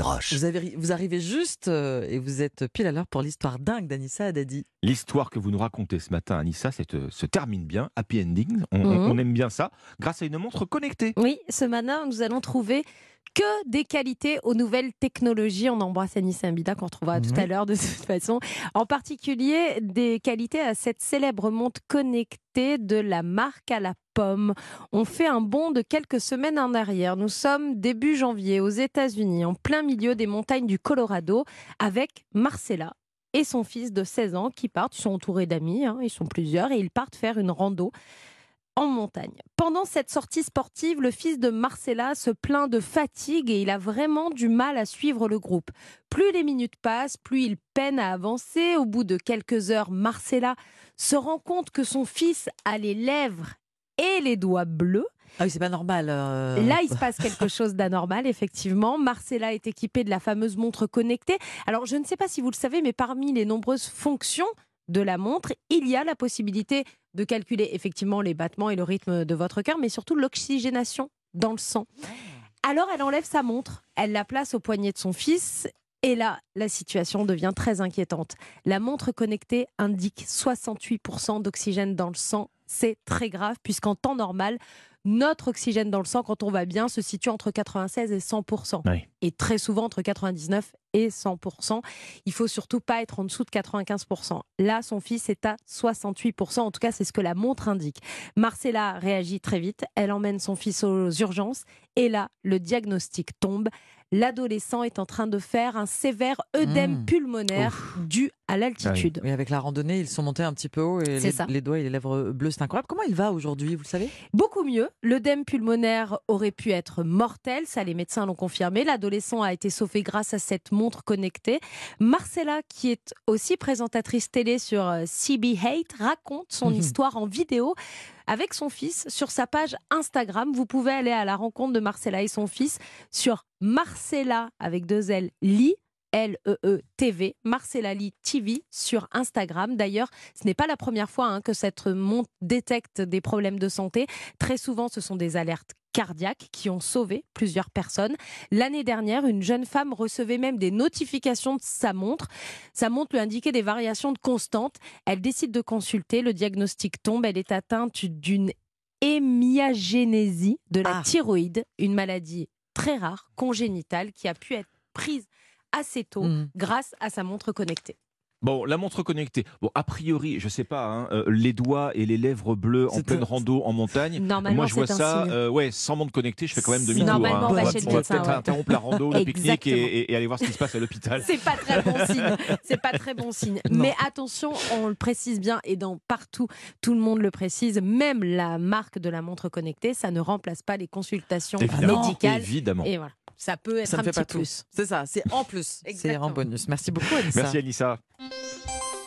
Roche. Vous, avez- vous arrivez juste euh, et vous êtes pile à l'heure pour l'histoire dingue d'Anissa Haddadi. L'histoire que vous nous racontez ce matin, Anissa, euh, se termine bien, happy ending. On, Mhm. on aime bien ça, grâce à une montre connectée. Oui, ce matin, nous allons trouver que des qualités aux nouvelles technologies. On embrasse Anissa Ambida qu'on retrouvera tout Mhm. à l'heure de toute façon. En particulier, des qualités à cette célèbre montre connectée de la marque à la pomme. On fait un bond de quelques semaines en arrière. Nous sommes début janvier aux États-Unis, en plein milieu des montagnes du Colorado, avec Marcella et son fils de 16 ans qui partent. Ils sont entourés d'amis, hein, ils sont plusieurs, et ils partent faire une rando en montagne. Pendant cette sortie sportive, le fils de Marcella se plaint de fatigue et il a vraiment du mal à suivre le groupe. Plus les minutes passent, plus il peine à avancer. Au bout de quelques heures, Marcella se rend compte que son fils a les lèvres et les doigts bleus. Ah oui, c'est pas normal. euh. Là, il se passe quelque chose d'anormal, effectivement. Marcella est équipée de la fameuse montre connectée. Alors, je ne sais pas si vous le savez, mais parmi les nombreuses fonctions de la montre, il y a la possibilité de calculer effectivement les battements et le rythme de votre cœur, mais surtout l'oxygénation dans le sang. Alors, elle enlève sa montre, elle la place au poignet de son fils. Et là, la situation devient très inquiétante. La montre connectée indique 68% d'oxygène dans le sang. C'est très grave puisqu'en temps normal, notre oxygène dans le sang, quand on va bien, se situe entre 96 et 100 Oui. et très souvent entre 99 et 100% Il faut surtout pas être en dessous de 95% Là, son fils est à 68% En tout cas, c'est ce que la montre indique. Marcella réagit très vite. Elle emmène son fils aux urgences et là, le diagnostic tombe. L'adolescent est en train de faire un sévère œdème Mmh. pulmonaire dû à l'altitude. Oui, avec la randonnée, ils sont montés un petit peu haut et C'est les, ça. les doigts et les lèvres bleues, c'est incroyable. Comment il va aujourd'hui, vous le savez? Beaucoup mieux. L'œdème pulmonaire aurait pu être mortel, ça les médecins l'ont confirmé. L'adolescent a été sauvé grâce à cette montre connectée. Marcella, qui est aussi présentatrice télé sur euh, CB Hate, raconte son Mhm. histoire en vidéo avec son fils sur sa page Instagram. Vous pouvez aller à la rencontre de Marcella et son fils sur Marcella avec deux L, Lee. L-E-E-TV, Marcella Lee TV sur Instagram. D'ailleurs, ce n'est pas la première fois hein, que cette montre détecte des problèmes de santé. Très souvent, ce sont des alertes cardiaques qui ont sauvé plusieurs personnes. L'année dernière, une jeune femme recevait même des notifications de sa montre. Sa montre lui indiquait des variations de constante. Elle décide de consulter. Le diagnostic tombe. Elle est atteinte d'une hémiagénésie de la Ah. thyroïde, une maladie très rare, congénitale, qui a pu être prise assez tôt Mhm. grâce à sa montre connectée. Bon, la montre connectée. Bon, a priori, je sais pas, hein, euh, les doigts et les lèvres bleues en pleine un- rando en montagne. Normalement, Moi, je vois ça, euh, ouais, sans montre connectée, je fais quand même demi-tour. Normalement, hein. on va va, peut-être ouais. interrompre la rando, le pique-nique et, et- et aller voir ce qui se passe à l'hôpital. C'est pas très bon signe. C'est pas très bon signe. Non. Mais attention, on le précise bien et dans partout, tout le monde le précise. Même la marque de la montre connectée, ça ne remplace pas les consultations Évidemment. médicales. Évidemment. Et voilà, ça peut être Ça un ne fait petit plus. C'est ça, c'est en plus. C'est en bonus. Merci beaucoup, Anissa. Merci Anissa.